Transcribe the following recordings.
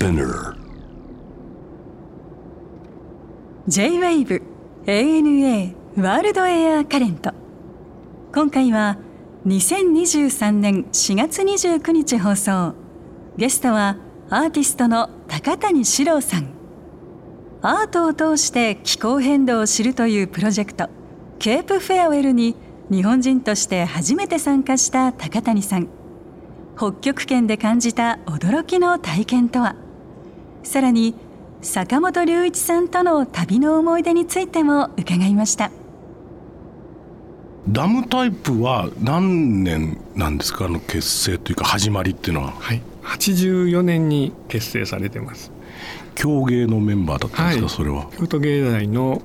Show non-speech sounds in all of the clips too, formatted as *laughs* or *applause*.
Spinner. J-WAVE ANA ワールドエアカレント今回は2023年4月29日放送。ゲストはアーティストの高谷史郎さん。アートを通して気候変動を知るというプロジェクトケープフェアウェルに日本人として初めて参加した高谷さん。北極圏で感じた驚きの体験とは？さらに坂本龍一さんとの旅の思い出についても伺いました。ダムタイプは何年なんですか？あの結成というか始まりっていうのは。はい。84年に結成されてます。競芸のメンバーだったんですか、はい。それは。京都芸大の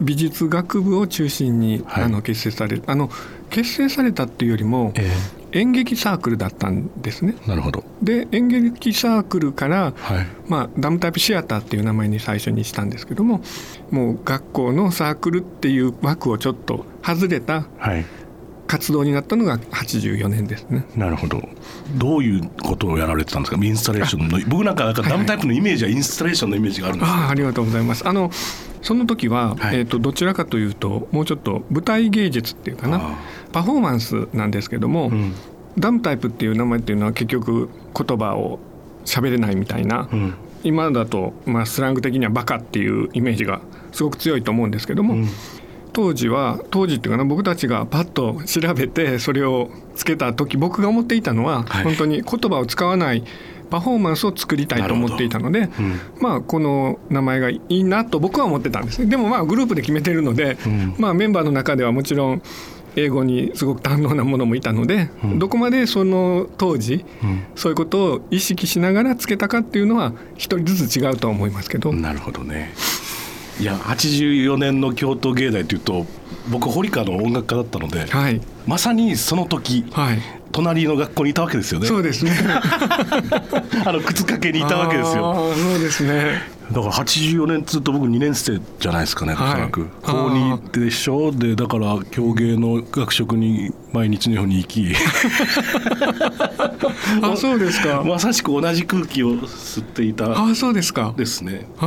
美術学部を中心に、はいあの結成されあの結成されたっていうよりも、え演劇サークルだったんですね。えなるほど。で演劇サークルから、はい。まあ、ダムタイプシアターっていう名前に最初にしたんですけどももう学校のサークルっていう枠をちょっと外れたはい。活動になったのが84年ですね。なるほど。どういうことをやられてたんですか？インスタレーションの僕なんかなんかダムタイプのイメージはインスタレーションのイメージがあるんですああありがとうございます。あのその時は、はい。えー、とどちらかというともうちょっと舞台芸術っていうかな。あパフォーマンスなんですけども、うん。ダムタイプっていう名前っていうのは結局言葉を喋れないみたいな、うん。今だと、まあ、スラング的にはバカっていうイメージがすごく強いと思うんですけども、うん。当時は当時っていうかな僕たちがパッと調べてそれをつけた時僕が思っていたのは、はい。本当に言葉を使わないパフォーマンスを作りたいと思っていたので、うん。まあこの名前がいいなと僕は思ってたんですね。でもまあグループで決めてるので、うん。まあメンバーの中ではもちろん英語にすごく堪能なものもいたので、うん。どこまでその当時うん。そういうことを意識しながらつけたかっていうのは一人ずつ違うとは思いますけど、なるほどね。いや84年の京都芸大というと僕堀川の音楽家だったのではい。まさにその時はい。隣の学校にいたわけですよね。そうですね。*laughs* あの靴掛けにいたわけですよ。そうですねだから84年っつうと僕2年生じゃないですかねおらく、あ高ー2でしょ？でだから競芸の学食に毎日のように行き。*laughs* あそうですか。まさしく同じ空気を吸っていた。あそうですか。ですね。あ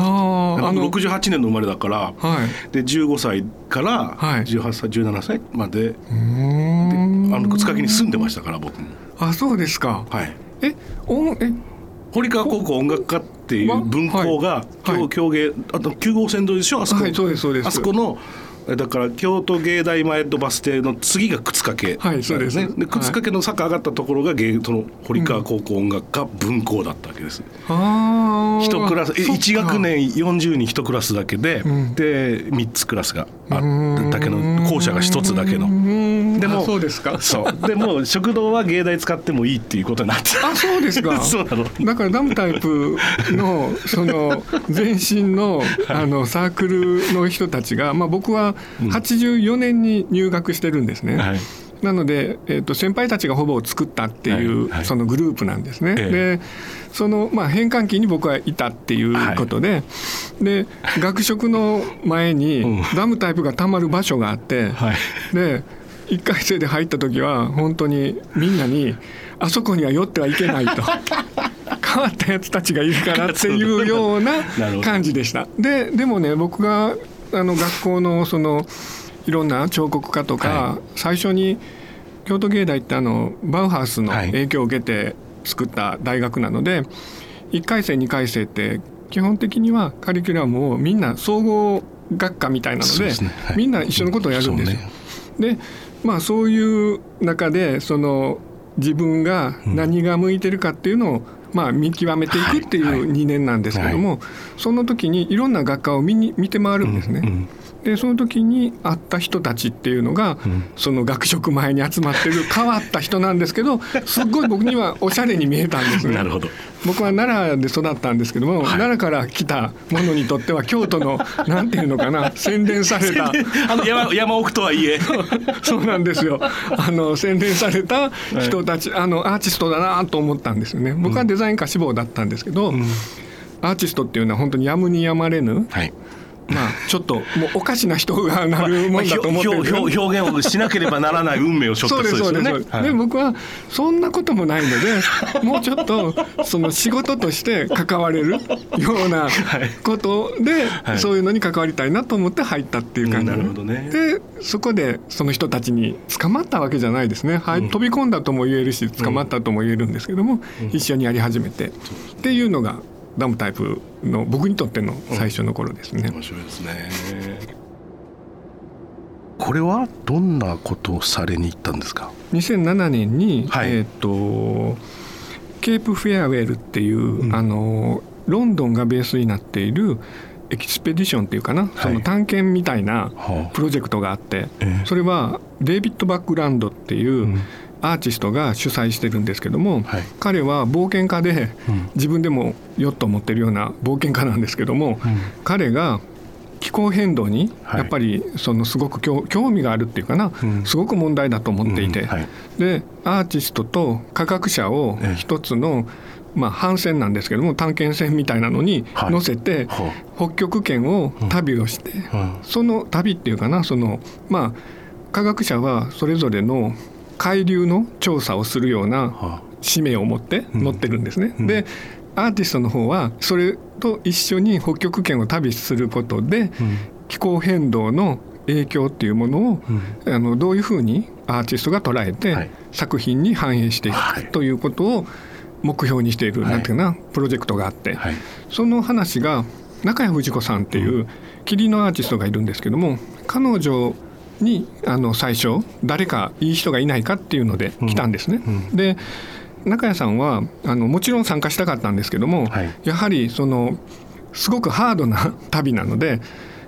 ーあの68年の生まれだから、はい。で15歳からはい。18歳17歳まで。あの靴掛けに住んでましたから僕も。あそうですか。はい。えおえ？堀川高校音楽科っていう分校がはい京競芸あと9号線通りでしょ？あそこ、はいそうですそうです。あそこのえだから京都芸大前とバス停の次が靴掛け、はいそうです。ね。で靴掛けの坂上がったところが芸その堀川高校音楽科分校だったわけです、ああ一クラスえ1学年40人一クラスだけで、うん。で3つクラスがあっただけの校舎が1つだけの。ででもそうですか。そう。でも食堂は芸大使ってもいいっていうことになって *laughs* あそうですか。*laughs* そうなの。だからダムタイプのその前身のあのサークルの人たちが、まあ、僕は84年に入学してるんですね。はいなので、えー、と先輩たちがほぼ作ったっていう、はいはいそのグループなんですね。ええでその、まあ、変換期に僕はいたっていうことで,、で学食の前にうんダムタイプがたまる場所があって、はいで1回生で入った時は本当にみんなに「あそこには寄ってはいけない」と。*laughs* 変わったやつたちがいるから *laughs* っていうような感じでした。ででもね僕があの学校のそのいろんな彫刻家とか、は最初に京都芸大ってあのバウハウスのはい。影響を受けて作った大学なので、1回生2回生って基本的にはカリキュラムをみんな総合学科みたいなのでね。はい。みんな一緒のことをやるんですよ。でまあそういう中でその自分が何が向いてるかっていうのを、まあ、見極めていくってはい。はい。いう2年なんですけども、その時にいろんな学科を見に見て回るんですね。うんでその時に会った人たちっていうのが、ん。その学食前に集まってる *laughs* 変わった人なんですけどすっごい僕にはおしゃれに見えたんです。ね。*laughs* なるほど。僕は奈良で育ったんですけども、奈良から来たものにとっては京都のなんていうのかな洗練されたあの山山奥とはいえ。*laughs* そうなんですよ。あの洗練された人たち、あのアーティストだなと思ったんですよね。僕はデザイン科志望だったんですけど、アーティストっていうのは本当にやむにやまれぬはいまあちょっともうおかしな人がなるもんだと思ってるんです表表現をしなければならない運命を背負った人ですよね。はい。で僕はそんなこともないのでもうちょっとその仕事として関われるような *laughs* ことで、はい。そういうのに関わりたいなと思って入ったっていう感じ。なるほどね。でそこでその人たちに捕まったわけじゃないですね、はい。飛び込んだとも言えるし捕まったとも言えるんですけども、一緒にやり始めて、っていうのがダムタイプの僕にとっての最初の頃ですね。面白いですね。これはどんなことをされに行ったんですか？2007年に、はい。えー、と Cape Farewell っていう、うん。あのロンドンがベースになっている expedition っていうかな、その探検みたいなはプロジェクトがあって、ええ。それは David Buckland っていう、ん。アーティストが主催してるんですけども、はい。彼は冒険家で、うん。自分でもヨットを持ってるような冒険家なんですけども、彼が気候変動にはい。やっぱりそのすごく興興味があるっていうかな、うん。すごく問題だと思っていて、でアーティストと科学者をええ。一つの、まあ、帆船なんですけども探検船みたいなのにはい。乗せて、は北極圏を旅をして、うん。その旅っていうかなそのまあ科学者はそれぞれの海流の調査をするようなは使命を持って乗ってるんですね。うん。でアーティストの方はそれと一緒に北極圏を旅することで、うん。気候変動の影響っていうものを、あのどういうふうにアーティストが捉えて、はい。作品に反映していはい。くということを目標にしている、はいなんていうかなプロジェクトがあって、はい。その話が中谷藤子さんっていう霧のアーティストがいるんですけども彼女にあの最初誰かいい人がいないかっていうので来たんですね。うん。で中谷さんはあのもちろん参加したかったんですけども、はい。やはりそのすごくハードな *laughs* 旅なので、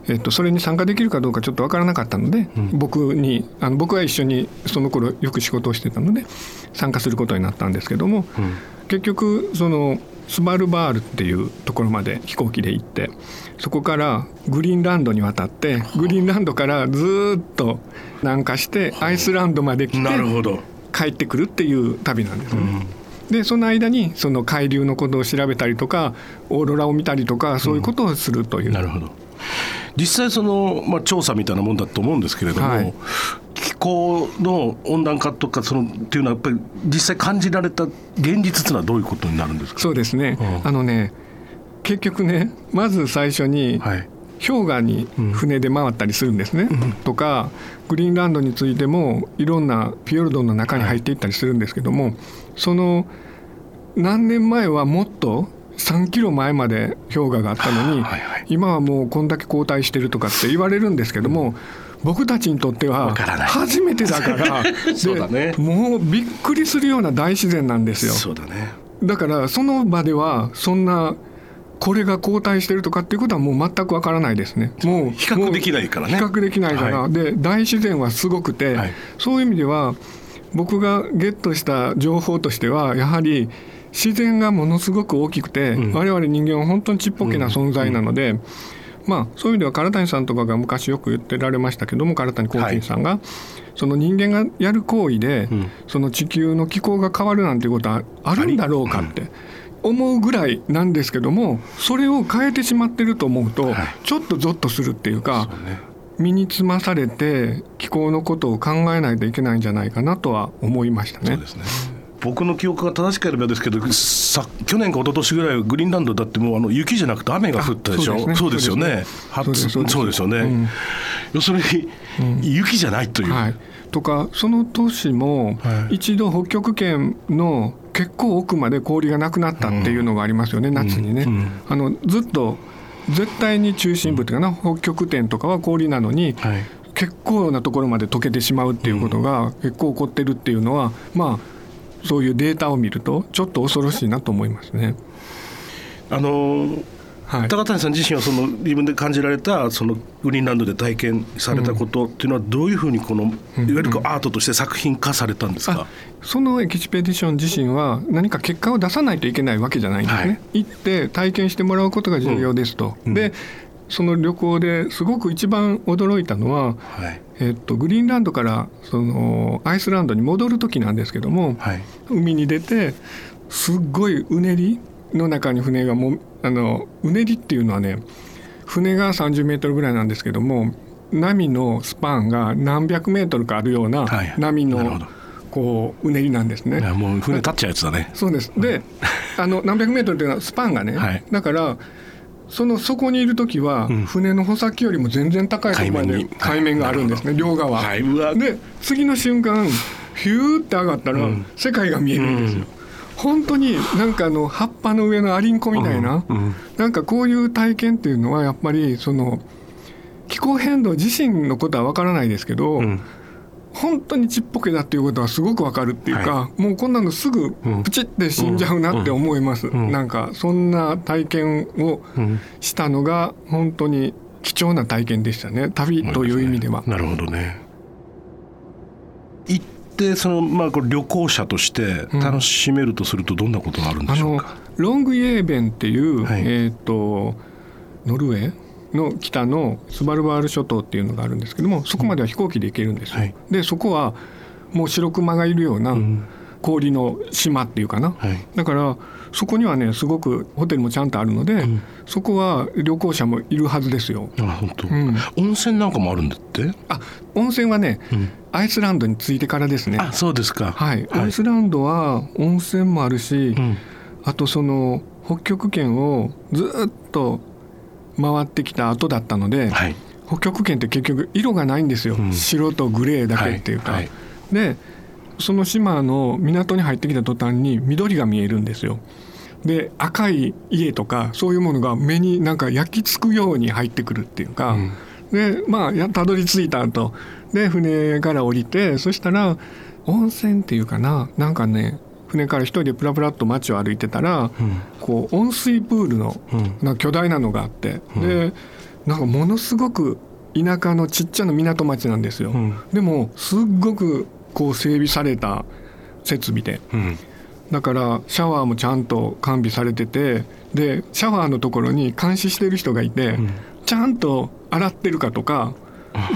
えっと、それに参加できるかどうかちょっと分からなかったので、僕にあの僕は一緒にその頃よく仕事をしてたので参加することになったんですけども、うん。結局そのスバルバールっていうところまで飛行機で行ってそこからグリーンランドに渡ってグリーンランドからずーっと南下してアイスランドまで来てなるほど。帰ってくるっていう旅なんですね。でその間にその海流のことを調べたりとかオーロラを見たりとかそういうことをするという、なるほど。実際そのまあ調査みたいなもんだと思うんですけれども、はい気候の温暖化とかそのっていうのはやっぱり実際感じられた現実っていうのはどういうことになるんですか？そうですね、うんあのね結局ねまず最初に、はい。氷河に船で回ったりするんですね、とかグリーンランドについてもいろんなフィヨルドの中に入っていったりするんですけども、その何年前はもっと3キロ前まで氷河があったのに、はいはい。今はもうこんだけ後退してるとかって言われるんですけども、僕たちにとっては初めてだから *laughs* そうだね。でもうびっくりするような大自然なんですよ。そうだね。だからその場ではそんなこれが後退してるとかっていうことはもう全くわからないですね。もう比較できないからね。比較できないから、はで大自然はすごくて、はい。そういう意味では僕がゲットした情報としてはやはり自然がものすごく大きくて、うん。我々人間は本当にちっぽけな存在なので、まあそういう意味では唐谷さんとかが昔よく言ってられましたけども唐谷光金さんが、その人間がやる行為で、うん。その地球の気候が変わるなんていうことはあるんだろうかって。思うぐらいなんですけどもそれを変えてしまってると思うと、はいちょっとゾッとするっていうか身につまされて気候のことを考えないといけないんじゃないかなとは思いましたねそうで。すね。僕の記憶が正しければですけどさ去年か一昨年ぐらいはグリーンランドだってもうあの雪じゃなくて雨が降ったでしょ？あそうですよね。そうですよね、うん。要するに、雪じゃないという、はい、とかその年もはい。一度北極圏の結構奥まで氷がなくなったっていうのがありますよね、夏にね。うん。あのずっと絶対に中心部っていうかな北極点とかは氷なのに、はい。結構なところまで溶けてしまうっていうことが結構起こってるっていうのは、まあそういうデータを見るとちょっと恐ろしいなと思いますね。あのーはい、高谷さん自身はその自分で感じられたそのグリーンランドで体験されたことっていうのはどういうふうにこのいわゆるアートとして作品化されたんですか？あ、そのエキスペディション自身は何か結果を出さないといけないわけじゃないんですね。はい行って体験してもらうことが重要ですと。うんでその旅行ですごく一番驚いたのは、はい。えっと、グリーンランドからそのアイスランドに戻る時なんですけども、はい。海に出てすっごいうねりの中に船がもあのうねりっていうのはね船が30メートルぐらいなんですけども波のスパンが何百メートルかあるようなはい波のなるほど。こううねりなんですね。もう船立っちゃうやつだね。そうです。で *laughs* あの何百メートルというのはスパンがね、はい。だからその底にいる時は、ん。船の穂先よりも全然高いところまで海面に。海面があるんですね、両側、はい。で次の瞬間ヒューって上がったら、うん。世界が見えるんですよ、本当になんかあの葉っぱの上のアリンコみたいな、うん。うん。なんかこういう体験っていうのはやっぱりその気候変動自身のことは分からないですけど、うん本当にちっぽけだっていうことはすごくわかるっていうか、もうこんなのすぐうん。プチって死んじゃうなって思います、ん。なんかそんな体験をうんしたのが本当に貴重な体験でしたね。旅という意味では。なるほどね。行ってそのまあこれ旅行者として楽しめるとするとどんなことがあるんでしょうか、ロングイエーベンっていう、はい。えっ、とノルウェー？の北のスバルバール諸島っていうのがあるんですけどもそこまでは飛行機で行けるんですよ。はい。でそこはもう白熊がいるようなうん。氷の島っていうかな、はい。だからそこにはねすごくホテルもちゃんとあるので、ん。そこは旅行者もいるはずですよ。あ本当、ん。温泉なんかもあるんだって、あ温泉はね、うん。アイスランドに着いてからですね。あそうですか。はい、アイスランドは温泉もあるし、うん。あとその北極圏をずっと回ってきた後だったので、はい。北極圏って結局色がないんですよ、うん。白とグレーだけっていうか。はいはい。でその島の港に入ってきた途端に緑が見えるんですよ。で赤い家とかそういうものが目になんか焼き付くように入ってくるっていうか、うん。でまあやたどり着いた後。で船から降りてそしたら温泉っていうかな。なんかね船から一人でプラプラっと街を歩いてたら、うん。こう温水プールのうん。な巨大なのがあって、でなんかものすごく田舎のちっちゃな港町なんですよ。うん。でもすっごくこう整備された設備で。うん。だからシャワーもちゃんと完備されててでシャワーのところに監視してる人がいて、ん。ちゃんと洗ってるかとか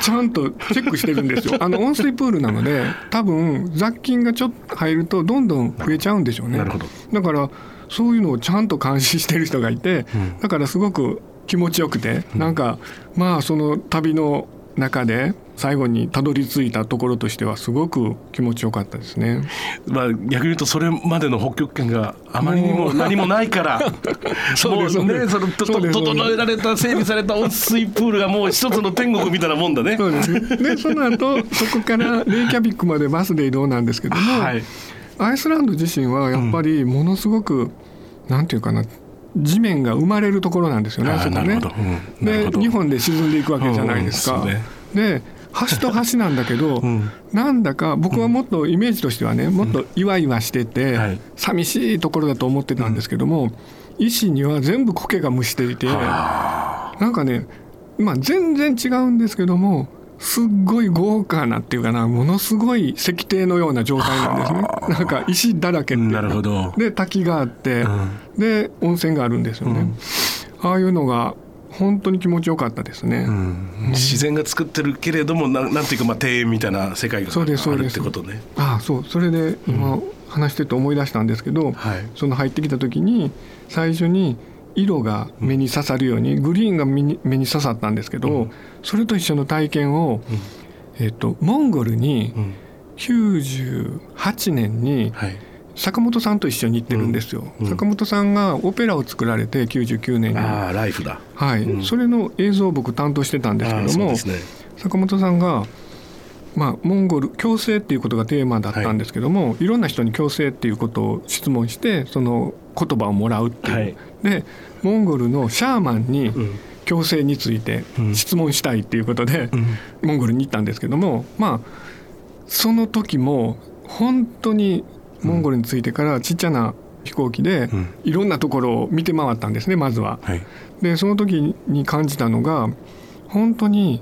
ちゃんとチェックしてるんですよ。*laughs* あの温水プールなので多分雑菌がちょっと入るとどんどん増えちゃうんでしょうね。なるほど。だからそういうのをちゃんと監視してる人がいて、うん。だからすごく気持ちよくて、なんかまあその旅の中で最後にたどり着いたところとしてはすごく気持ちよかったですね。まあ、逆に言うとそれまでの北極圏があまりにも何もないから *laughs* そうですね整えられた整備された温水プールがもう一つの天国みたいなもんだね。そうです。ねでその後そこからレイキャビックまでバスで移動なんですけども、はい。アイスランド自身はやっぱりものすごく、なんていうかな地面が生まれるところなんですよねそこね。うで日本で沈んでいくわけじゃないですか。うん。で橋と橋なんだけど、ん。なんだか僕はもっとイメージとしてはねもっと岩々してて、はい。寂しいところだと思ってたんですけども、石には全部苔が蒸していてなんかね、まあ、全然違うんですけどもすっごい豪華なっていうかなものすごい石庭のような状態なんですね。なんか石だらけってなるほど。で滝があって、で温泉があるんですよね、ああいうのが本当に気持ちよかったですね、うん。自然が作ってるけれどもなんなんていうかまあ庭園みたいな世界がそうですそうあるってことね。ああそう。それで今話してて思い出したんですけど、はい。その入ってきた時に最初に色が目に刺さるようにグリーンが目に目に刺さったんですけど、それと一緒の体験を、えっとモンゴルにうん。98年にはい坂本さんと一緒に行ってるんですよ、うん。坂本さんがオペラを作られて99年に、ああライフだ。はい。うん。それの映像を僕担当してたんですあけども、ね。坂本さんが、まあ、モンゴル共生っていうことがテーマだったんですけども、い、ろんな人に共生っていうことを質問してその言葉をもらうっていう、はい。でモンゴルのシャーマンにうん。共生についてうん。質問したいっていうことで、うん。モンゴルに行ったんですけどもまあその時も本当にモンゴルに着いてからちっちゃな飛行機でうん。いろんなところを見て回ったんですねまずは。はい。でその時に感じたのが本当に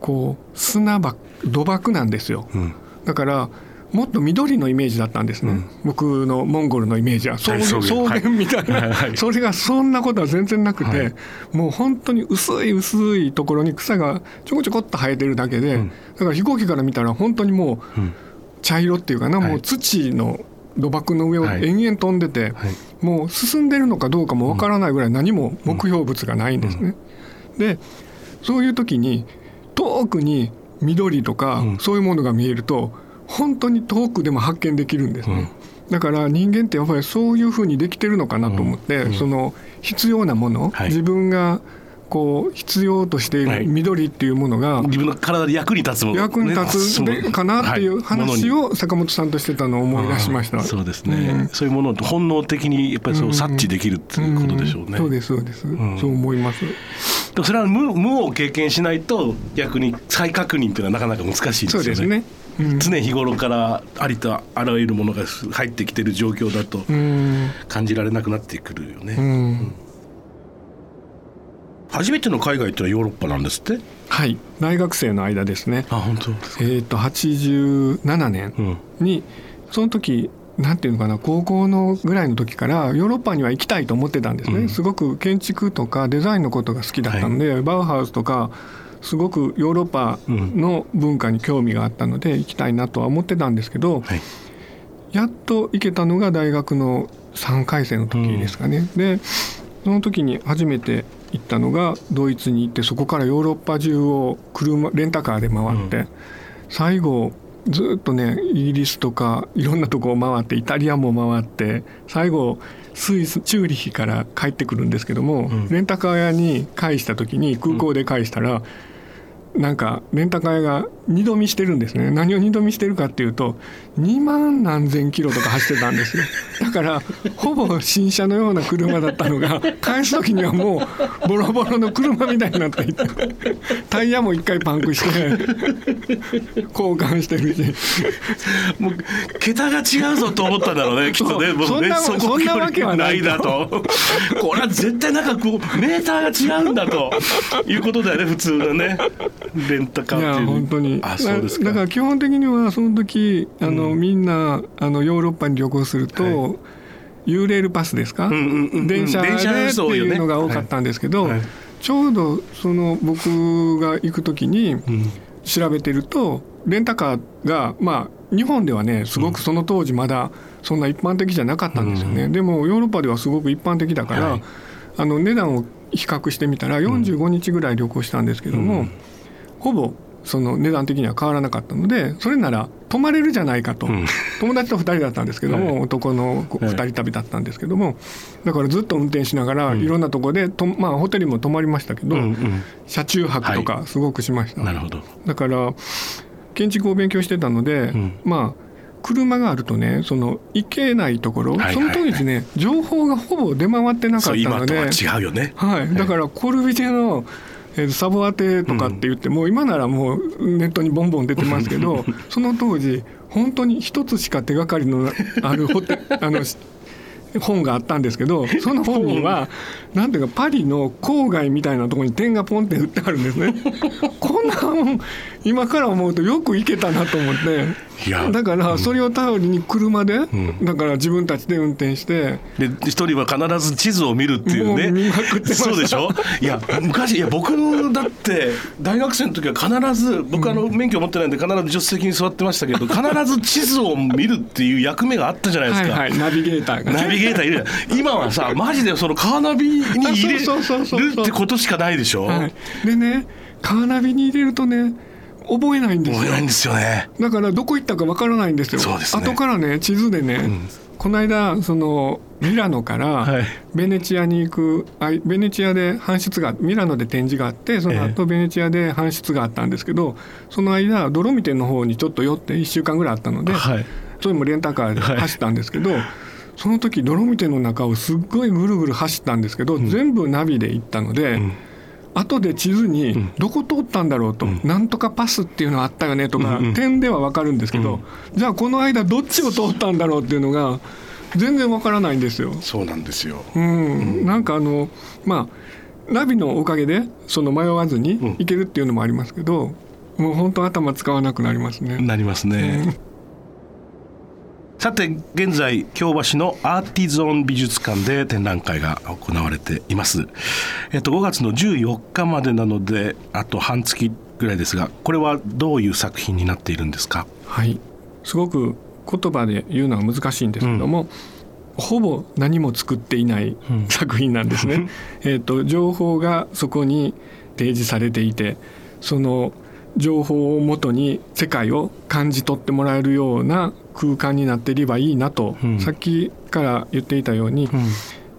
こう砂ば土漠なんですよ。うん。だからもっと緑のイメージだったんですね、うん。僕のモンゴルのイメージは。草原,、はい。草原みたいな、はいはい。それがそんなことは全然なくて、はい。もう本当に薄い薄いところに草がちょこちょこっと生えてるだけで、うん。だから飛行機から見たら本当にもううん。茶色っていうかな、はい。もう土の土漠の上をはい。延々飛んでて、はい。もう進んでるのかどうかもわからないぐらい何も目標物がないんですね。でそういう時に遠くに緑とか、うん。そういうものが見えると本当に遠くでも発見できるんですね。だから人間ってやっぱりそういうふうにできてるのかなと思って、その必要なもの、はい。自分がこう必要としていはい。る緑っていうものが自分の体で役に立つもの。役に立つでかなっていう話を坂本さんとしてたのを思い出しました。そうですね、うん。そういうものを本能的にやっぱりそう察知できるっていうことでしょうね、ん。そうですそうです、ん。そう思います。でもそれは無無を経験しないと逆に再確認っていうのはなかなか難しいですよね。そうですね。うん。常日頃からありとあらゆるものが入ってきてる状況だとうん。感じられなくなってくるよね、うん初めての海外っていうのはヨーロッパなんですって？はい。大学生の間ですね。あ本当。えっ、と87年うん。にその時なんていうのかな高校のぐらいの時からヨーロッパには行きたいと思ってたんですね、うん。すごく建築とかデザインのことが好きだったので、バウハウスとかすごくヨーロッパの文化に興味があったので行きたいなとは思ってたんですけど、はい。やっと行けたのが大学の3回生の時ですかね。でその時に初めて行ったのがドイツに行ってそこからヨーロッパ中を車レンタカーで回って、うん。最後ずっとねイギリスとかいろんなとこを回ってイタリアも回って最後スイスチューリヒから帰ってくるんですけども、ん。レンタカー屋に返した時に空港で返したら、なんかレンタカー屋が二度見してるんですね。何を二度見してるかっていうと2万何千キロとか走ってたんですよ。*laughs* だからほぼ新車のような車だったのが返す時にはもうボロボロの車みたいになっていてタイヤも一回パンクして交換してるしもう桁が違うぞと思ったんだろうねきっとね。そんなねこそんなわけはないだと。これは絶対なんかこうメーターが違うんだということだよね普通のねレンタカいやーっていう。本当に。あそうですか。だから基本的にはその時あの、みんなあのヨーロッパに旅行すると、はユーレールパスですか、んうんうんうん。電車でっていうのが多かったんですけど、はい。はい。ちょうどその僕が行く時にうん。調べてるとレンタカーがまあ日本ではねすごくその当時まだそんな一般的じゃなかったんですよね、でもヨーロッパではすごく一般的だから、はい。あの値段を比較してみたら45日ぐらい旅行したんですけども、うんほぼその値段的には変わらなかったのでそれなら泊まれるじゃないかと、ん。友達と2人だったんですけども、はい。男の2人旅だったんですけどもだからずっと運転しながらいろんなとこでと、まあ、ホテルも泊まりましたけど、うんうん。車中泊とかすごくしました、なるほど。だから建築を勉強してたので、ん。まあ車があるとねその行けないところ、はいはい。その当時ね情報がほぼ出回ってなかったのそう今とはで違うよね。はい、だからコルビジェの、えーサボアテとかって言って、もう今ならもうネットにボンボン出てますけど *laughs* その当時本当に一つしか手がかりの *laughs* あるホテあのし本があったんですけどその本にはなんていうかパリの郊外みたいなところに点がポンって売ってあるんですね。*laughs* こんな本今から思うとよく行けたなと思って。いや。だからそれを頼りに車で、ん。だから自分たちで運転して。で一人は必ず地図を見るっていうね。見まくってそうでしょ？いや昔いや僕のだって大学生の時は必ず僕あの免許持ってないんで必ず助手席に座ってましたけど必ず地図を見るっていう役目があったじゃないですか、はいはい、ナビゲーターがね、ナビゲーターいる今はさマジでそのカーナビに入れるそうそうそうそうってことしかないでしょ、はい、でねカーナビに入れるとね覚えないんですよ。覚えないんですよね。だからどこ行ったかわからないんですよ。そうですね。後からね地図でね、この間そのミラノからはい。ベネチアに行く、あいベネチアで搬出がミラノで展示があってその後ベネチアで搬出があったんですけどその間ドロミテの方にちょっと寄って1週間ぐらいあったので、はい。それもレンタカーで走ったんですけど、その時ドロミテの中をすっごいぐるぐる走ったんですけど、全部ナビで行ったので、後で地図にどこ通ったんだろうと、なんとかパスっていうのあったよねとか、うんうん。点では分かるんですけど、じゃあこの間どっちを通ったんだろうっていうのが全然分からないんですよ。そうなんですよ。うん、なんかあのまあナビのおかげでその迷わずに行けるっていうのもありますけど、もう本当頭使わなくなりますね。なりますね、さて現在京橋のアーティゾン美術館で展覧会が行われています、えっと、5月の14日までなのであと半月ぐらいですがこれはどういう作品になっているんですか？はい、すごく言葉で言うのは難しいんですけども、ほぼ何も作っていない作品なんですね。*laughs* えっと情報がそこに、提示されていてその情報をもとに世界を感じ取ってもらえるような空間になっていればいいなと、うん、さっきから言っていたように、うん、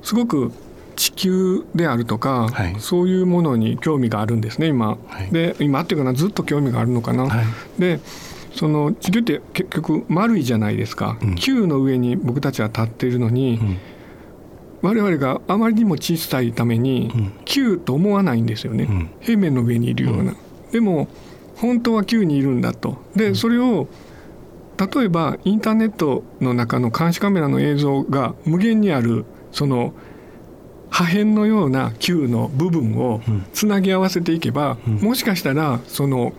すごく地球であるとか、はい、そういうものに興味があるんですね今。はい、で今っていうかなずっと興味があるのかな。はい、でその地球って結局丸いじゃないですか、うん、球の上に僕たちは立っているのに、うん、我々があまりにも小さいために、うん、球と思わないんですよね、うん、平面の上にいるような。でも本当は球にいるんだと。でそれを例えばインターネットの中の監視カメラの映像が無限にあるその破片のような球の部分をつなぎ合わせていけば、もしかしたらその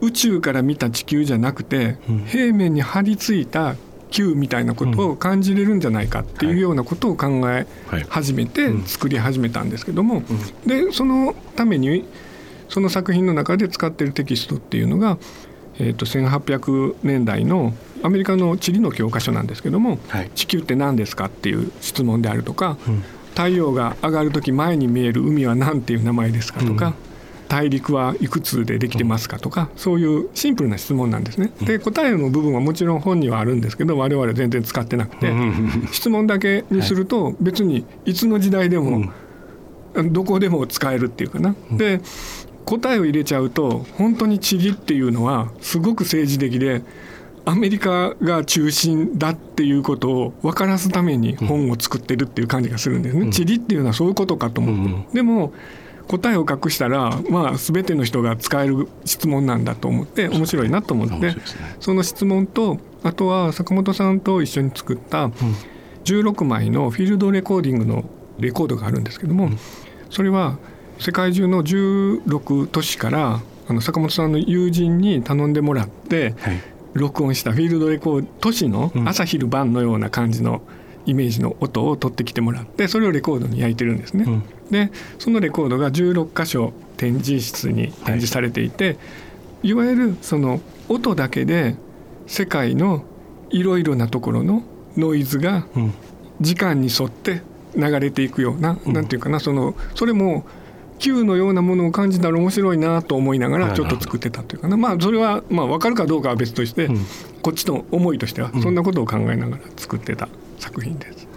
宇宙から見た地球じゃなくて、平面に張り付いた球みたいなことを感じれるんじゃないかっていうようなことを考え始めて作り始めたんですけども、でそのためにその作品の中で使ってるテキストっていうのが、えー、と1800年代のアメリカの地理の教科書なんですけども、地球って何ですかっていう質問であるとか、太陽が上がる時前に見える海は何ていう名前ですかとか、大陸はいくつでできてますかとかそういうシンプルな質問なんですね。で答えの部分はもちろん本にはあるんですけど我々全然使ってなくて質問だけにすると別にいつの時代でもどこでも使えるっていうかな。で答えを入れちゃうと本当に地理っていうのはすごく政治的でアメリカが中心だっていうことを分からすために本を作ってるっていう感じがするんですね。地理っていうのはそういうことかと思って。でも答えを隠したら、まあ、全ての人が使える質問なんだと思って面白いなと思って。その質問とあとは坂本さんと一緒に作った16枚のフィールドレコーディングのレコードがあるんですけどもそれは世界中の16都市からあの坂本さんの友人に頼んでもらって、録音したフィールドレコード都市の朝昼晩のような感じのイメージの音を取ってきてもらってそれをレコードに焼いてるんですね。うん、でそのレコードが16箇所展示室に展示されていて、はい、いわゆるその音だけで世界のいろいろなところのノイズが時間に沿って流れていくような、うん、なんていうかなそのそれも球のようなものを感じたら面白いなと思いながらちょっと作ってたというかな。まあそれはまあ分かるかどうかは別として、うん、こっちの思いとしてはそんなことを考えながら作ってた作品です。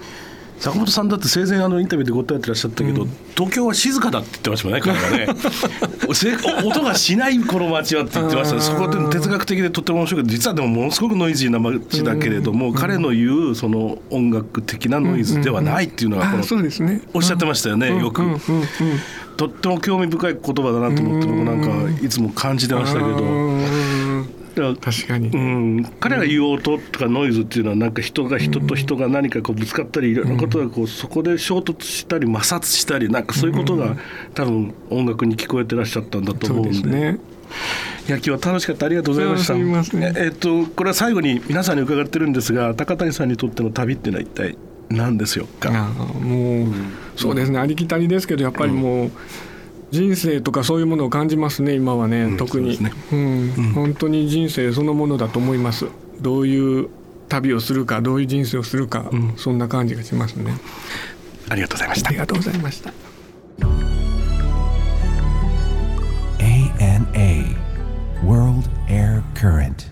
坂本さんだって生前あのインタビューで答えてらっしゃったけど、うん、東京は静かだって言ってましたもんね彼はね。*laughs* 音がしないこの街はって言ってました、そこで哲学的でとっても面白いけど実はでもものすごくノイジーな街だけれども、うん、彼の言うその音楽的なノイズではないっていうのはこの、そうですね、おっしゃってましたよね、よく、とっても興味深い言葉だなと思って僕なんかいつも感じてましたけど。確かに、うん、彼が言う音とかノイズっていうのはなんか人が人と人が何かこうぶつかったりいろんなことがこうそこで衝突したり摩擦したりなんかそういうことが多分音楽に聞こえてらっしゃったんだと思うんで。ね。いや今日は楽しかった。ありがとうございました。ね、えっとこれは最後に皆さんに伺ってるんですが高谷さんにとっての旅っていうのは一体？何ですよか。もう、うん、そうですねありきたりですけどやっぱりもう。うん。人生とかそういうものを感じますね今はね、うん、特に、ね、うん、うん、本当に人生そのものだと思います。どういう旅をするかどういう人生をするか、うん、そんな感じがしますね。ありがとうございました。ありがとうございました。ANA World Air Current